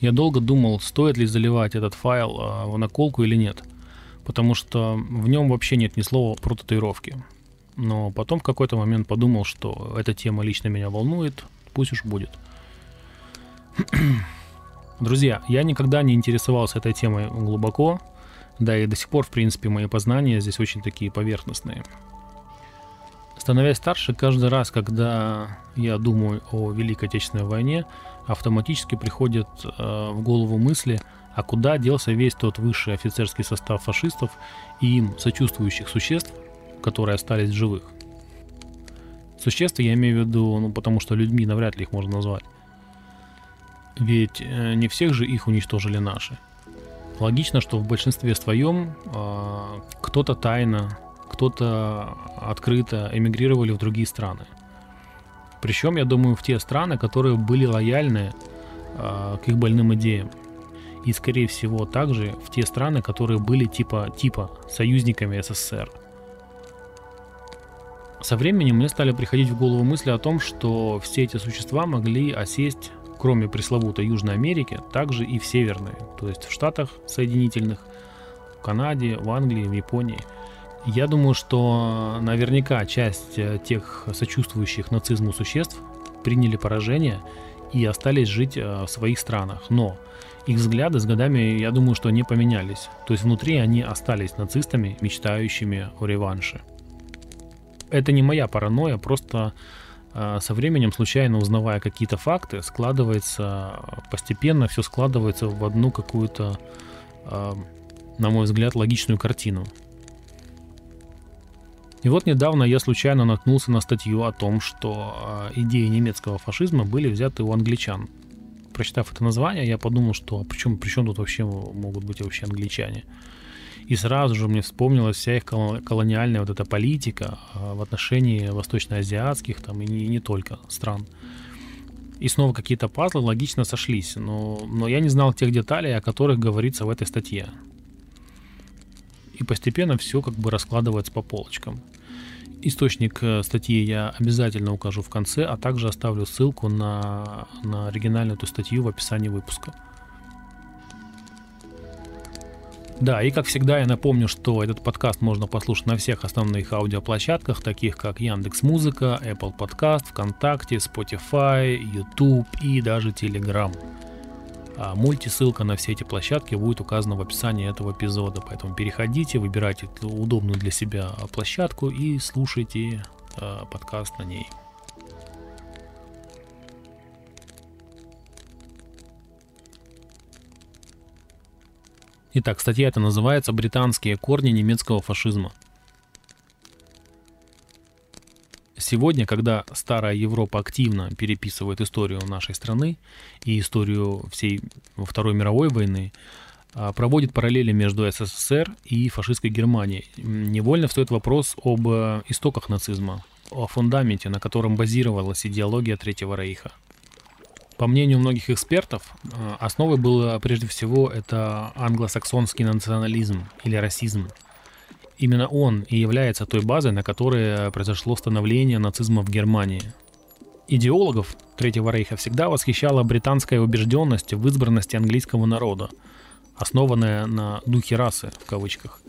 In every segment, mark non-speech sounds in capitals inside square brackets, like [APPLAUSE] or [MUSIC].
Я долго думал, стоит ли заливать этот файл а, в наколку или нет, потому что в нем вообще нет ни слова про татуировки. Но потом в какой-то момент подумал, что эта тема лично меня волнует, пусть уж будет. [CLEARS THROAT] Друзья, я никогда не интересовался этой темой глубоко, да и до сих пор, в принципе, мои познания здесь очень такие поверхностные. Становясь старше, каждый раз, когда я думаю о Великой Отечественной войне, автоматически приходят э, в голову мысли, а куда делся весь тот высший офицерский состав фашистов и им сочувствующих существ, которые остались живых. Существа я имею в виду, ну, потому что людьми навряд ли их можно назвать. Ведь э, не всех же их уничтожили наши. Логично, что в большинстве своем э, кто-то тайно, кто-то открыто эмигрировали в другие страны. Причем, я думаю, в те страны, которые были лояльны э, к их больным идеям. И, скорее всего, также в те страны, которые были типа, типа союзниками СССР. Со временем мне стали приходить в голову мысли о том, что все эти существа могли осесть, кроме пресловутой Южной Америки, также и в Северной, то есть в Штатах Соединительных, в Канаде, в Англии, в Японии. Я думаю, что наверняка часть э, тех сочувствующих нацизму существ приняли поражение и остались жить э, в своих странах. Но их взгляды с годами, я думаю, что не поменялись. То есть внутри они остались нацистами, мечтающими о реванше это не моя паранойя, просто э, со временем, случайно узнавая какие-то факты, складывается постепенно, все складывается в одну какую-то, на мой взгляд, логичную картину. И вот недавно я случайно наткнулся на статью о том, что э, идеи немецкого фашизма были взяты у англичан. Прочитав это название, я подумал, что а причем тут вообще могут быть вообще англичане. И сразу же мне вспомнилась вся их колониальная вот эта политика а, в отношении восточноазиатских там и не, не только стран. И снова какие-то пазлы логично сошлись, но, но я не знал тех деталей, о которых говорится в этой статье. И постепенно все как бы раскладывается по полочкам. Источник э, статьи я обязательно укажу в конце, а также оставлю ссылку на, на оригинальную эту статью в описании выпуска. Да, и как всегда я напомню, что этот подкаст можно послушать на всех основных аудиоплощадках, таких как Яндекс Музыка, Apple Podcast, ВКонтакте, Spotify, YouTube и даже Telegram. А мультисылка на все эти площадки будет указана в описании этого эпизода, поэтому переходите, выбирайте удобную для себя площадку и слушайте э, подкаст на ней. Итак, статья эта называется «Британские корни немецкого фашизма». Сегодня, когда старая Европа активно переписывает историю нашей страны и историю всей Второй мировой войны, а, проводит параллели между СССР и фашистской Германией. Невольно встает вопрос об э, истоках нацизма, о фундаменте, на котором базировалась идеология Третьего Рейха – по мнению многих экспертов, э, основой было прежде всего это англосаксонский национализм или расизм. Именно он и является той базой, на которой произошло становление нацизма в Германии. Идеологов Третьего Рейха всегда восхищала британская убежденность в избранности английского народа, основанная на «духе расы» в кавычках.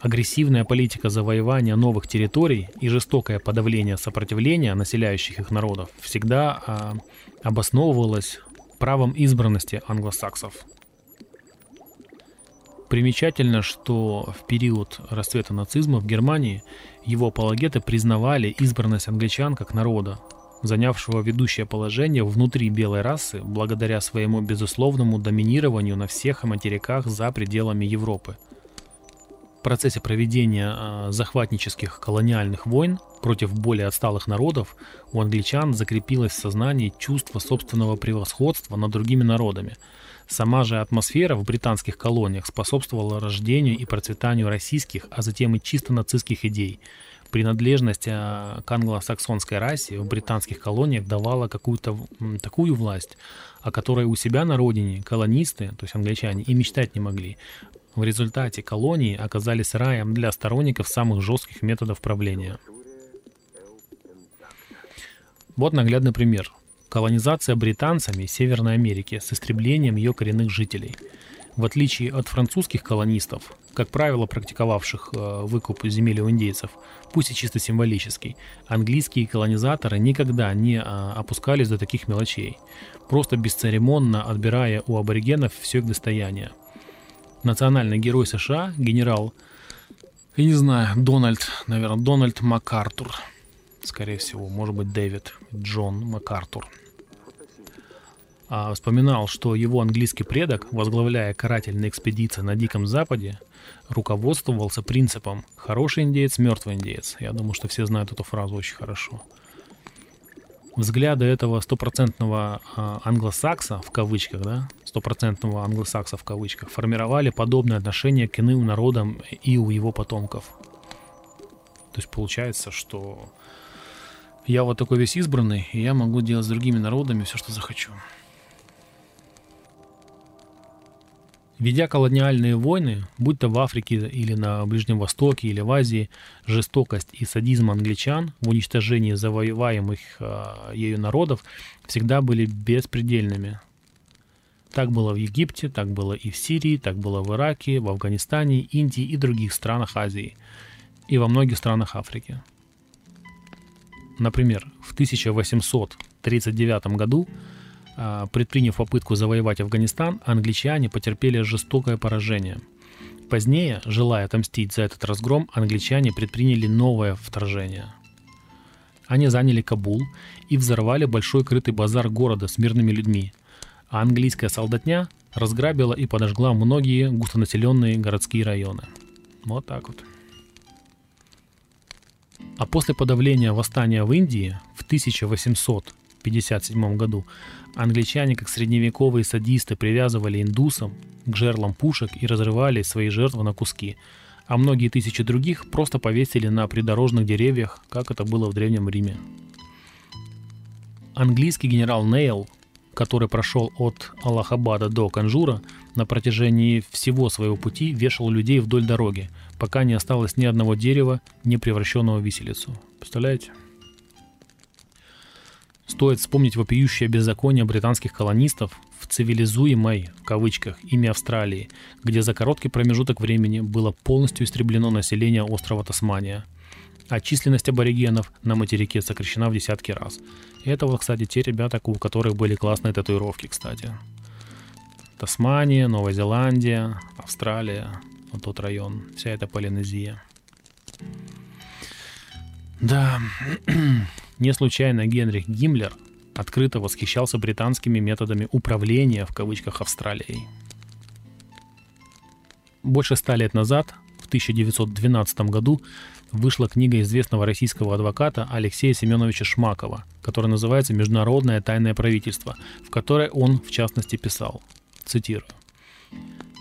Агрессивная политика завоевания новых территорий и жестокое подавление сопротивления населяющих их народов всегда а, обосновывалась правом избранности англосаксов. Примечательно, что в период расцвета нацизма в Германии его апологеты признавали избранность англичан как народа, занявшего ведущее положение внутри белой расы благодаря своему безусловному доминированию на всех материках за пределами Европы – в процессе проведения э, захватнических колониальных войн против более отсталых народов у англичан закрепилось в сознании чувство собственного превосходства над другими народами. Сама же атмосфера в британских колониях способствовала рождению и процветанию российских, а затем и чисто нацистских идей. Принадлежность э, к англосаксонской расе в британских колониях давала какую-то такую власть, о которой у себя на родине колонисты, то есть англичане, и мечтать не могли. В результате колонии оказались раем для сторонников самых жестких методов правления. Вот наглядный пример. Колонизация британцами Северной Америки с истреблением ее коренных жителей. В отличие от французских колонистов, как правило, практиковавших э, выкуп земель у индейцев, пусть и чисто символический, английские колонизаторы никогда не э, опускались до таких мелочей, просто бесцеремонно отбирая у аборигенов все их достояние. Национальный герой США, генерал, я не знаю, Дональд, наверное, Дональд МакАртур, скорее всего, может быть, Дэвид Джон МакАртур – а, вспоминал, что его английский предок, возглавляя карательные экспедиции на Диком Западе, руководствовался принципом «хороший индеец, мертвый индеец». Я думаю, что все знают эту фразу очень хорошо. Взгляды этого стопроцентного а, англосакса, в кавычках, да, стопроцентного англосакса в кавычках, формировали подобное отношение к иным народам и у его потомков. То есть получается, что я вот такой весь избранный, и я могу делать с другими народами все, что захочу. Ведя колониальные войны, будь то в Африке или на Ближнем Востоке или в Азии, жестокость и садизм англичан в уничтожении завоеваемых э, ею народов всегда были беспредельными. Так было в Египте, так было и в Сирии, так было в Ираке, в Афганистане, Индии и других странах Азии, и во многих странах Африки. Например, в 1839 году а, предприняв попытку завоевать Афганистан, англичане потерпели жестокое поражение. Позднее, желая отомстить за этот разгром, англичане предприняли новое вторжение. Они заняли Кабул и взорвали большой крытый базар города с мирными людьми, а английская солдатня разграбила и подожгла многие густонаселенные городские районы. Вот так вот. А после подавления восстания в Индии в 1857 году Англичане, как средневековые садисты, привязывали индусов к жерлам пушек и разрывали свои жертвы на куски, а многие тысячи других просто повесили на придорожных деревьях, как это было в Древнем Риме. Английский генерал Нейл, который прошел от Аллахабада до Канпура, на протяжении всего своего пути вешал людей вдоль дороги, пока не осталось ни одного дерева, не превращенного в виселицу. Представляете? Стоит вспомнить вопиющее беззаконие британских колонистов в цивилизуемой, в кавычках, ими Австралии, где за короткий промежуток времени было полностью истреблено население острова Тасмания, а численность аборигенов на материке сокращена в десятки раз. И это вот, кстати, те ребята, у которых были классные татуировки, кстати. Тасмания, Новая Зеландия, Австралия, вот тот район, вся эта Полинезия. Да, [CLEARS THROAT] Не случайно Генрих Гиммлер открыто восхищался британскими методами управления в кавычках Австралией. Больше ста лет назад, в 1912 году, вышла книга известного российского адвоката Алексея Семеновича Шмакова, которая называется «Международное тайное правительство», в которой он, в частности, писал, цитирую,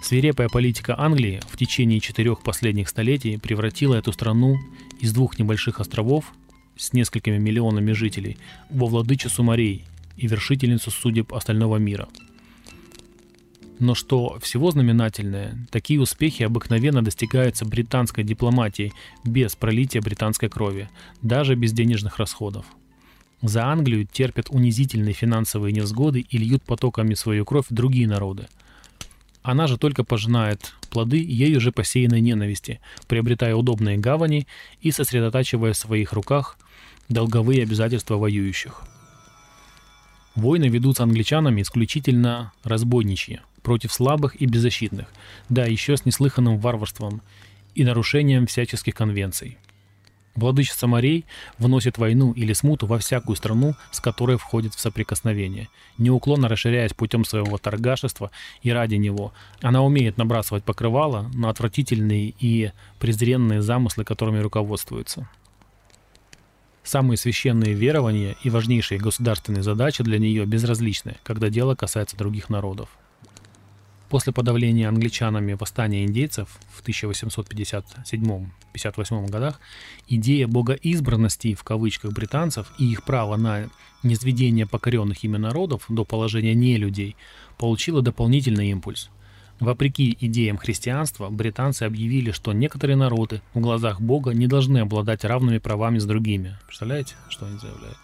Свирепая политика Англии в течение четырех последних столетий превратила эту страну из двух небольших островов с несколькими миллионами жителей во владычицу морей и вершительницу судеб остального мира. Но что всего знаменательное, такие успехи обыкновенно достигаются британской дипломатией без пролития британской крови, даже без денежных расходов. За Англию терпят унизительные финансовые невзгоды и льют потоками свою кровь другие народы. Она же только пожинает плоды ею же посеянной ненависти, приобретая удобные гавани и сосредотачивая в своих руках долговые обязательства воюющих. Войны ведутся англичанами исключительно разбойничьи, против слабых и беззащитных, да еще с неслыханным варварством и нарушением всяческих конвенций. Владычица морей вносит войну или смуту во всякую страну, с которой входит в соприкосновение, неуклонно расширяясь путем своего торгашества и ради него. Она умеет набрасывать покрывало на отвратительные и презренные замыслы, которыми руководствуется. Самые священные верования и важнейшие государственные задачи для нее безразличны, когда дело касается других народов. После подавления англичанами восстания индейцев в 1857-58 годах идея богоизбранности в кавычках британцев и их право на низведение покоренных ими народов до положения нелюдей получила дополнительный импульс. Вопреки идеям христианства, британцы объявили, что некоторые народы в глазах Бога не должны обладать равными правами с другими. Представляете, что они заявляют?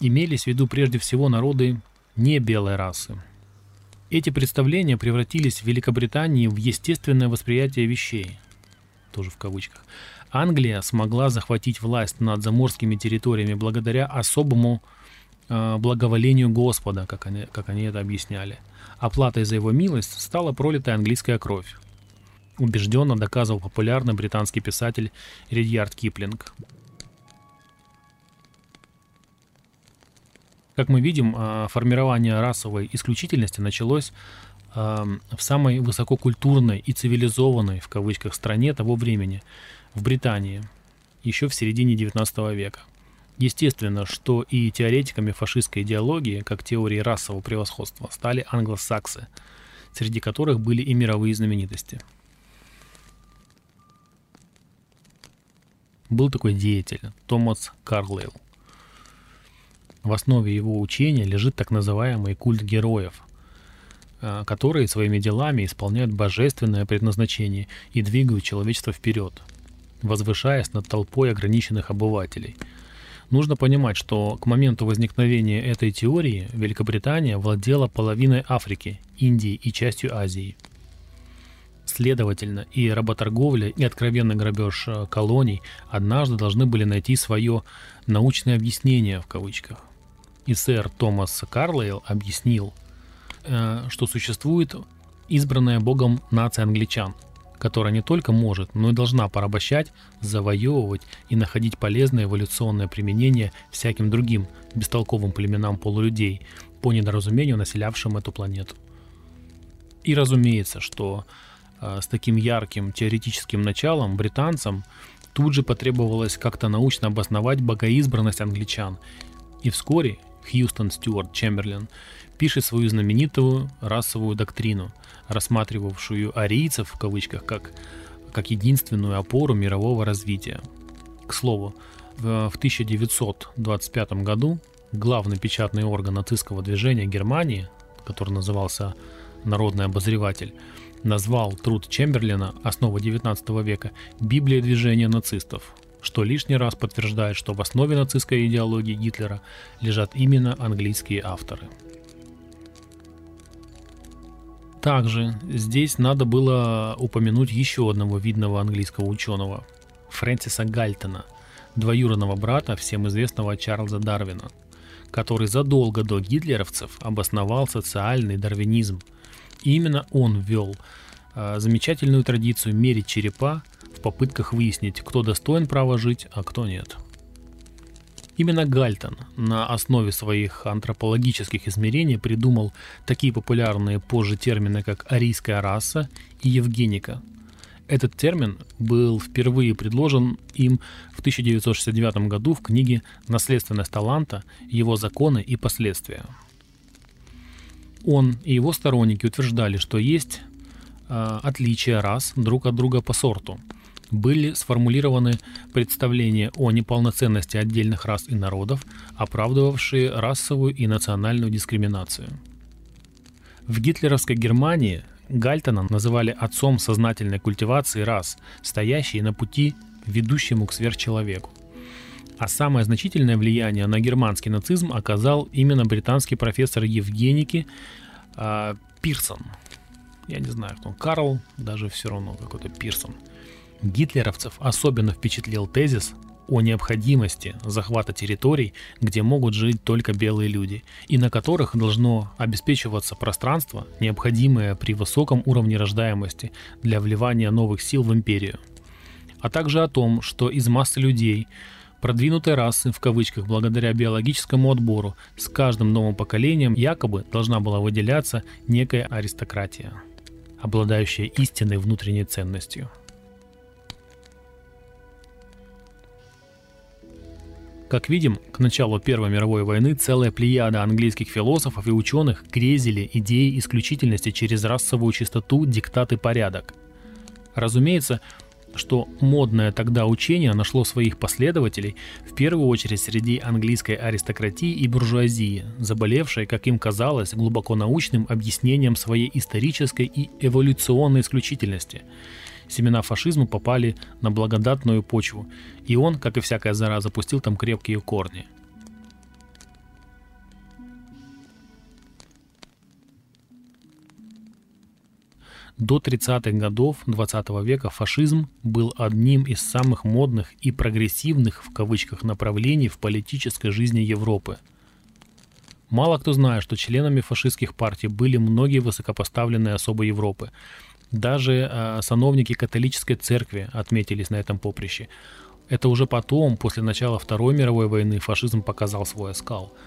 имелись в виду прежде всего народы не белой расы. Эти представления превратились в Великобритании в естественное восприятие вещей, тоже в кавычках. Англия смогла захватить власть над заморскими территориями благодаря особому э, благоволению Господа, как они, как они это объясняли. Оплатой за его милость стала пролитая английская кровь. Убежденно доказывал популярный британский писатель Ридьярд Киплинг. Как мы видим, э, формирование расовой исключительности началось э, в самой высококультурной и цивилизованной, в кавычках, стране того времени, в Британии, еще в середине XIX века. Естественно, что и теоретиками фашистской идеологии, как теории расового превосходства, стали англосаксы, среди которых были и мировые знаменитости. Был такой деятель Томас Карлейл. В основе его учения лежит так называемый культ героев, э, которые своими делами исполняют божественное предназначение и двигают человечество вперед, возвышаясь над толпой ограниченных обывателей. Нужно понимать, что к моменту возникновения этой теории Великобритания владела половиной Африки, Индии и частью Азии. Следовательно, и работорговля, и откровенный грабеж э, колоний однажды должны были найти свое «научное объяснение» в кавычках – и сэр Томас Карлейл объяснил, э, что существует избранная Богом нация англичан, которая не только может, но и должна порабощать, завоевывать и находить полезное эволюционное применение всяким другим бестолковым племенам полулюдей, по недоразумению населявшим эту планету. И разумеется, что э, с таким ярким теоретическим началом британцам тут же потребовалось как-то научно обосновать богоизбранность англичан. И вскоре Хьюстон Стюарт Чемберлен пишет свою знаменитую расовую доктрину, рассматривавшую арийцев в кавычках как, как единственную опору мирового развития. К слову, в 1925 году главный печатный орган нацистского движения Германии, который назывался «Народный обозреватель», назвал труд Чемберлина «Основа XIX века» Библией движения нацистов, что лишний раз подтверждает, что в основе нацистской идеологии Гитлера лежат именно английские авторы. Также здесь надо было упомянуть еще одного видного английского ученого, Фрэнсиса Гальтона, двоюродного брата всем известного Чарльза Дарвина, который задолго до гитлеровцев обосновал социальный дарвинизм. И именно он ввел э, замечательную традицию мерить черепа в попытках выяснить, кто достоин права жить, а кто нет. Именно Гальтон на основе своих антропологических измерений придумал такие популярные позже термины, как арийская раса и евгеника. Этот термин был впервые предложен им в 1969 году в книге «Наследственность таланта. Его законы и последствия». Он и его сторонники утверждали, что есть э, отличия рас друг от друга по сорту – были сформулированы представления о неполноценности отдельных рас и народов, оправдывавшие расовую и национальную дискриминацию. В гитлеровской Германии Гальтона называли отцом сознательной культивации рас, стоящей на пути, ведущему к сверхчеловеку. А самое значительное влияние на германский нацизм оказал именно британский профессор Евгеники э, Пирсон. Я не знаю, кто он, Карл, даже все равно какой-то Пирсон – Гитлеровцев особенно впечатлил тезис о необходимости захвата территорий, где могут жить только белые люди, и на которых должно обеспечиваться пространство, необходимое при высоком уровне рождаемости для вливания новых сил в империю. А также о том, что из массы людей, продвинутой расы в кавычках благодаря биологическому отбору, с каждым новым поколением якобы должна была выделяться некая аристократия, обладающая истинной внутренней ценностью – Как видим, к началу Первой мировой войны целая плеяда английских философов и ученых грезили идеей исключительности через расовую чистоту, диктат и порядок. Разумеется, что модное тогда учение нашло своих последователей в первую очередь среди английской аристократии и буржуазии, заболевшей, как им казалось, глубоко научным объяснением своей исторической и эволюционной исключительности – семена фашизма попали на благодатную почву, и он, как и всякая зара, запустил там крепкие корни. До 30-х годов 20 -го века фашизм был одним из самых модных и прогрессивных в кавычках направлений в политической жизни Европы – Мало кто знает, что членами фашистских партий были многие высокопоставленные особы Европы. Даже э, сановники католической церкви отметились на этом поприще. Это уже потом, после начала Второй мировой войны, фашизм показал свой оскал –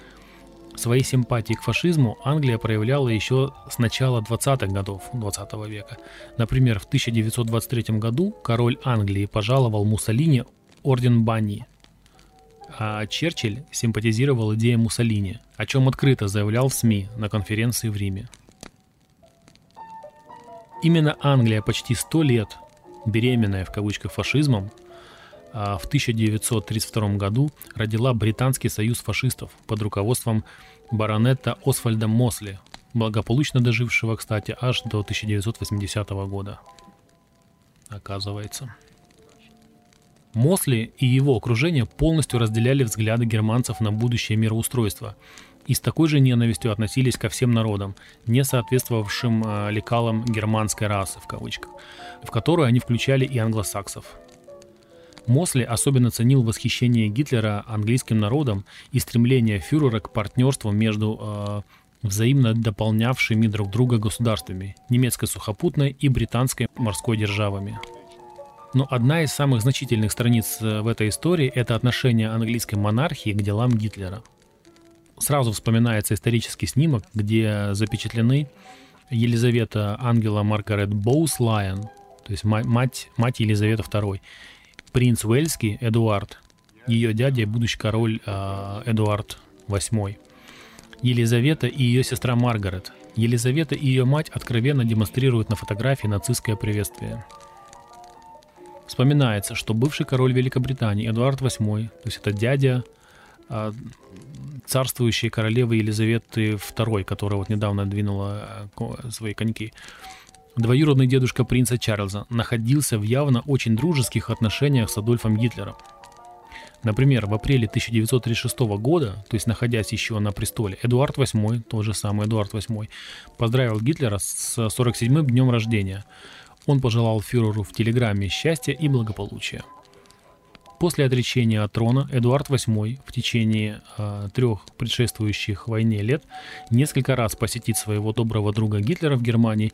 Свои симпатии к фашизму Англия проявляла еще с начала 20-х годов 20 века. Например, в 1923 году король Англии пожаловал Муссолини орден Банни, а Черчилль симпатизировал идее Муссолини, о чем открыто заявлял в СМИ на конференции в Риме. Именно Англия почти сто лет, беременная в кавычках фашизмом, а в 1932 году родила Британский союз фашистов под руководством баронета Освальда Мосли, благополучно дожившего, кстати, аж до 1980 года. Оказывается. Мосли и его окружение полностью разделяли взгляды германцев на будущее мироустройство и с такой же ненавистью относились ко всем народам, не соответствовавшим э, лекалам германской расы, в кавычках, в которую они включали и англосаксов – Мосли особенно ценил восхищение Гитлера английским народом и стремление фюрера к партнерству между э, взаимно дополнявшими друг друга государствами – немецкой сухопутной и британской морской державами. Но одна из самых значительных страниц э, в этой истории – это отношение английской монархии к делам Гитлера. Сразу вспоминается исторический снимок, где запечатлены Елизавета Ангела Маргарет Боус Лайон, то есть мать, мать Елизаветы II, принц Уэльский Эдуард, ее дядя будущий король э, Эдуард VIII, Елизавета и ее сестра Маргарет. Елизавета и ее мать откровенно демонстрируют на фотографии нацистское приветствие. Вспоминается, что бывший король Великобритании Эдуард VIII, то есть это дядя э, царствующей королевы Елизаветы II, которая вот недавно двинула э, свои коньки, Двоюродный дедушка принца Чарльза находился в явно очень дружеских отношениях с Адольфом Гитлером. Например, в апреле 1936 года, то есть находясь еще на престоле, Эдуард VIII, тот же самый Эдуард VIII, поздравил Гитлера с 47-м днем рождения. Он пожелал фюреру в телеграмме счастья и благополучия. После отречения от трона Эдуард VIII в течение э, трех предшествующих войне лет несколько раз посетит своего доброго друга Гитлера в Германии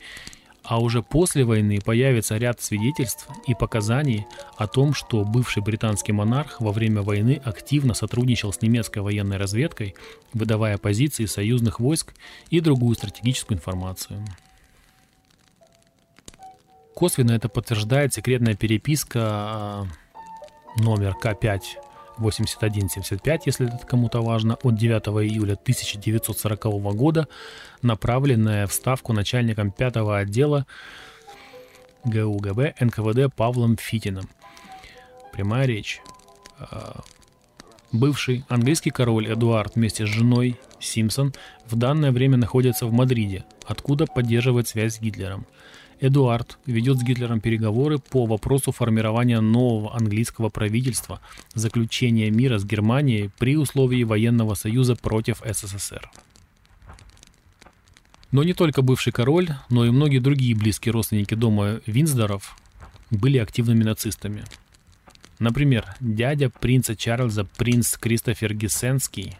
а уже после войны появится ряд свидетельств и показаний о том, что бывший британский монарх во время войны активно сотрудничал с немецкой военной разведкой, выдавая позиции союзных войск и другую стратегическую информацию. Косвенно это подтверждает секретная переписка а, номер К5 8175, если это кому-то важно, от 9 июля 1940 года, направленная в ставку начальником 5 отдела ГУГБ НКВД Павлом Фитиным. Прямая речь. А, бывший английский король Эдуард вместе с женой Симпсон в данное время находится в Мадриде, откуда поддерживает связь с Гитлером. Эдуард ведет с Гитлером переговоры по вопросу формирования нового английского правительства, заключения мира с Германией при условии военного союза против СССР. Но не только бывший король, но и многие другие близкие родственники дома Винсдоров были активными нацистами. Например, дядя принца Чарльза, принц Кристофер Гессенский,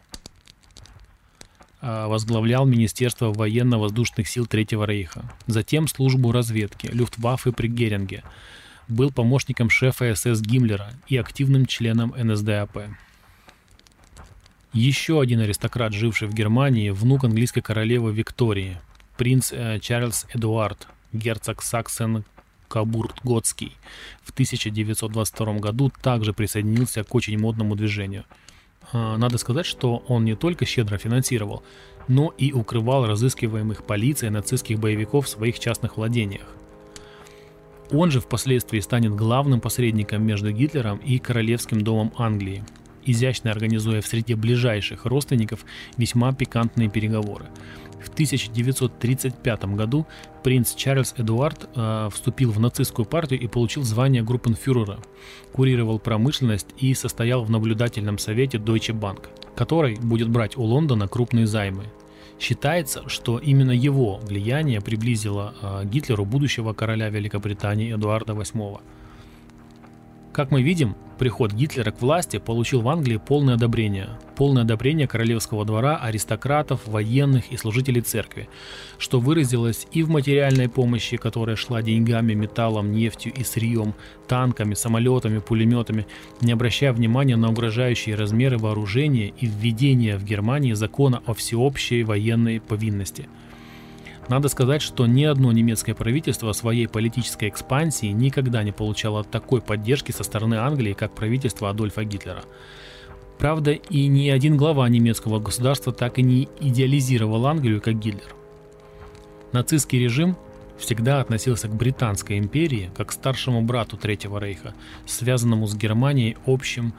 возглавлял Министерство военно-воздушных сил Третьего Рейха, затем службу разведки Люфтваффе при Геринге, был помощником шефа СС Гиммлера и активным членом НСДАП. Еще один аристократ, живший в Германии, внук английской королевы Виктории, принц э, Чарльз Эдуард, герцог Саксен Кабурт-Готский, в 1922 году также присоединился к очень модному движению – надо сказать, что он не только щедро финансировал, но и укрывал разыскиваемых полицией нацистских боевиков в своих частных владениях. Он же впоследствии станет главным посредником между Гитлером и Королевским домом Англии, изящно организуя в среде ближайших родственников весьма пикантные переговоры. В 1935 году принц Чарльз Эдуард э, вступил в нацистскую партию и получил звание группенфюрера, курировал промышленность и состоял в наблюдательном совете Deutsche Bank, который будет брать у Лондона крупные займы. Считается, что именно его влияние приблизило э, Гитлеру будущего короля Великобритании Эдуарда VIII. Как мы видим, приход Гитлера к власти получил в Англии полное одобрение. Полное одобрение королевского двора, аристократов, военных и служителей церкви, что выразилось и в материальной помощи, которая шла деньгами, металлом, нефтью и сырьем, танками, самолетами, пулеметами, не обращая внимания на угрожающие размеры вооружения и введение в Германии закона о всеобщей военной повинности – надо сказать, что ни одно немецкое правительство своей политической экспансии никогда не получало такой поддержки со стороны Англии, как правительство Адольфа Гитлера. Правда, и ни один глава немецкого государства так и не идеализировал Англию как Гитлер. Нацистский режим всегда относился к Британской империи как к старшему брату Третьего Рейха, связанному с Германией общим,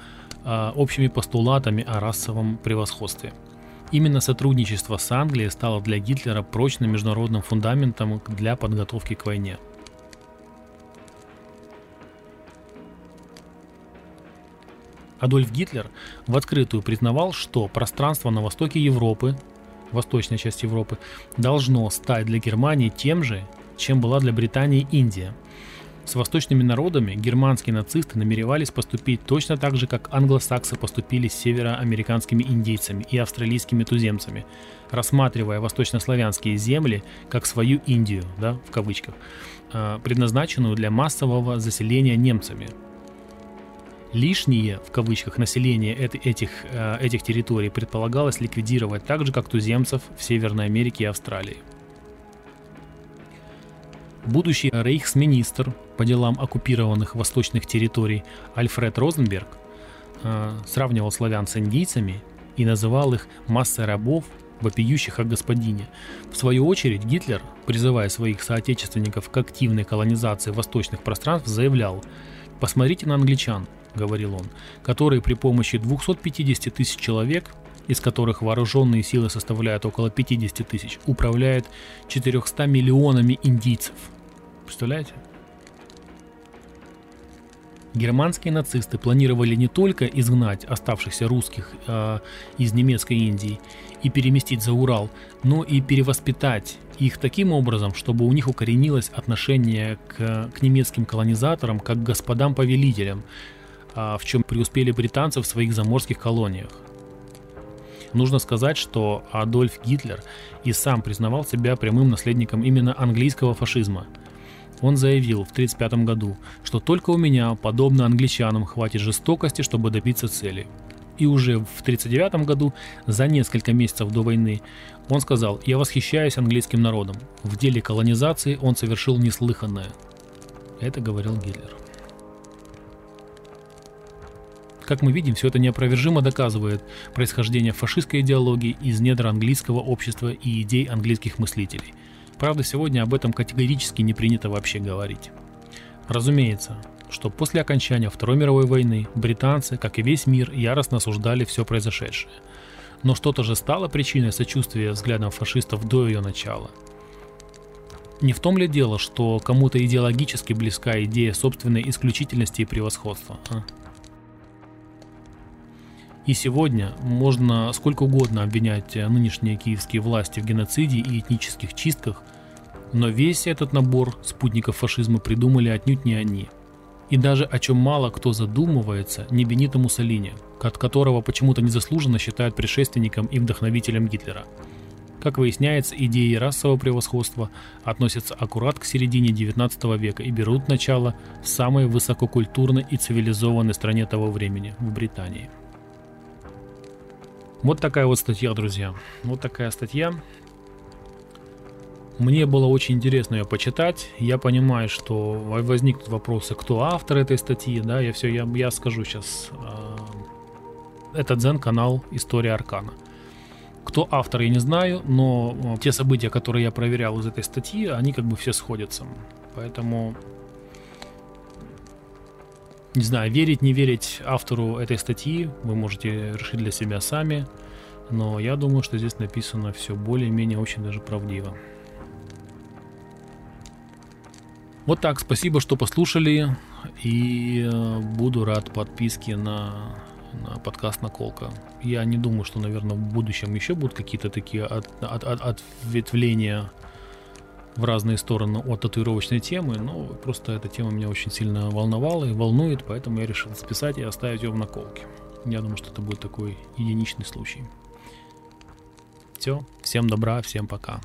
э, общими постулатами о расовом превосходстве – Именно сотрудничество с Англией стало для Гитлера прочным международным фундаментом для подготовки к войне. Адольф Гитлер в открытую признавал, что пространство на востоке Европы, восточная часть Европы, должно стать для Германии тем же, чем была для Британии Индия – с восточными народами германские нацисты намеревались поступить точно так же, как англосаксы поступили с североамериканскими индейцами и австралийскими туземцами, рассматривая восточнославянские земли как свою Индию, да, в кавычках, а, предназначенную для массового заселения немцами. Лишнее, в кавычках, население этих, а, этих территорий предполагалось ликвидировать так же, как туземцев в Северной Америке и Австралии. Будущий рейхсминистр по делам оккупированных восточных территорий Альфред Розенберг э, сравнивал славян с индийцами и называл их массой рабов, вопиющих о господине. В свою очередь Гитлер, призывая своих соотечественников к активной колонизации восточных пространств, заявлял «Посмотрите на англичан», — говорил он, которые при помощи 250 тысяч человек из которых вооруженные силы составляют около 50 тысяч, управляют 400 миллионами индийцев – Представляете? Германские нацисты планировали не только изгнать оставшихся русских э, из немецкой Индии и переместить за Урал, но и перевоспитать их таким образом, чтобы у них укоренилось отношение к, к немецким колонизаторам как к господам-повелителям, э, в чем преуспели британцы в своих заморских колониях. Нужно сказать, что Адольф Гитлер и сам признавал себя прямым наследником именно английского фашизма – он заявил в 1935 году, что только у меня, подобно англичанам, хватит жестокости, чтобы добиться цели. И уже в 1939 году, за несколько месяцев до войны, он сказал «Я восхищаюсь английским народом. В деле колонизации он совершил неслыханное». Это говорил Гитлер. Как мы видим, все это неопровержимо доказывает происхождение фашистской идеологии из недр английского общества и идей английских мыслителей – Правда, сегодня об этом категорически не принято вообще говорить. Разумеется, что после окончания Второй мировой войны британцы, как и весь мир, яростно осуждали все произошедшее. Но что-то же стало причиной сочувствия взглядам фашистов до ее начала. Не в том ли дело, что кому-то идеологически близка идея собственной исключительности и превосходства? А? И сегодня можно сколько угодно обвинять нынешние киевские власти в геноциде и этнических чистках, но весь этот набор спутников фашизма придумали отнюдь не они. И даже о чем мало кто задумывается, не Бенито Муссолини, от которого почему-то незаслуженно считают предшественником и вдохновителем Гитлера. Как выясняется, идеи расового превосходства относятся аккурат к середине 19 века и берут начало в самой высококультурной и цивилизованной стране того времени – в Британии. Вот такая вот статья, друзья. Вот такая статья. Мне было очень интересно ее почитать. Я понимаю, что возникнут вопросы, кто автор этой статьи, да, я все, я, я скажу сейчас. Э, это Дзен-канал История Аркана. Кто автор, я не знаю, но э, те события, которые я проверял из этой статьи, они как бы все сходятся. Поэтому не знаю, верить, не верить автору этой статьи вы можете решить для себя сами, но я думаю, что здесь написано все более-менее очень даже правдиво. Вот так, спасибо, что послушали, и э, буду рад подписке на на подкаст «Наколка». Я не думаю, что, наверное, в будущем еще будут какие-то такие от, от, от, ответвления в разные стороны от татуировочной темы, но просто эта тема меня очень сильно волновала и волнует, поэтому я решил списать и оставить ее в наколке. Я думаю, что это будет такой единичный случай. Все, всем добра, всем пока.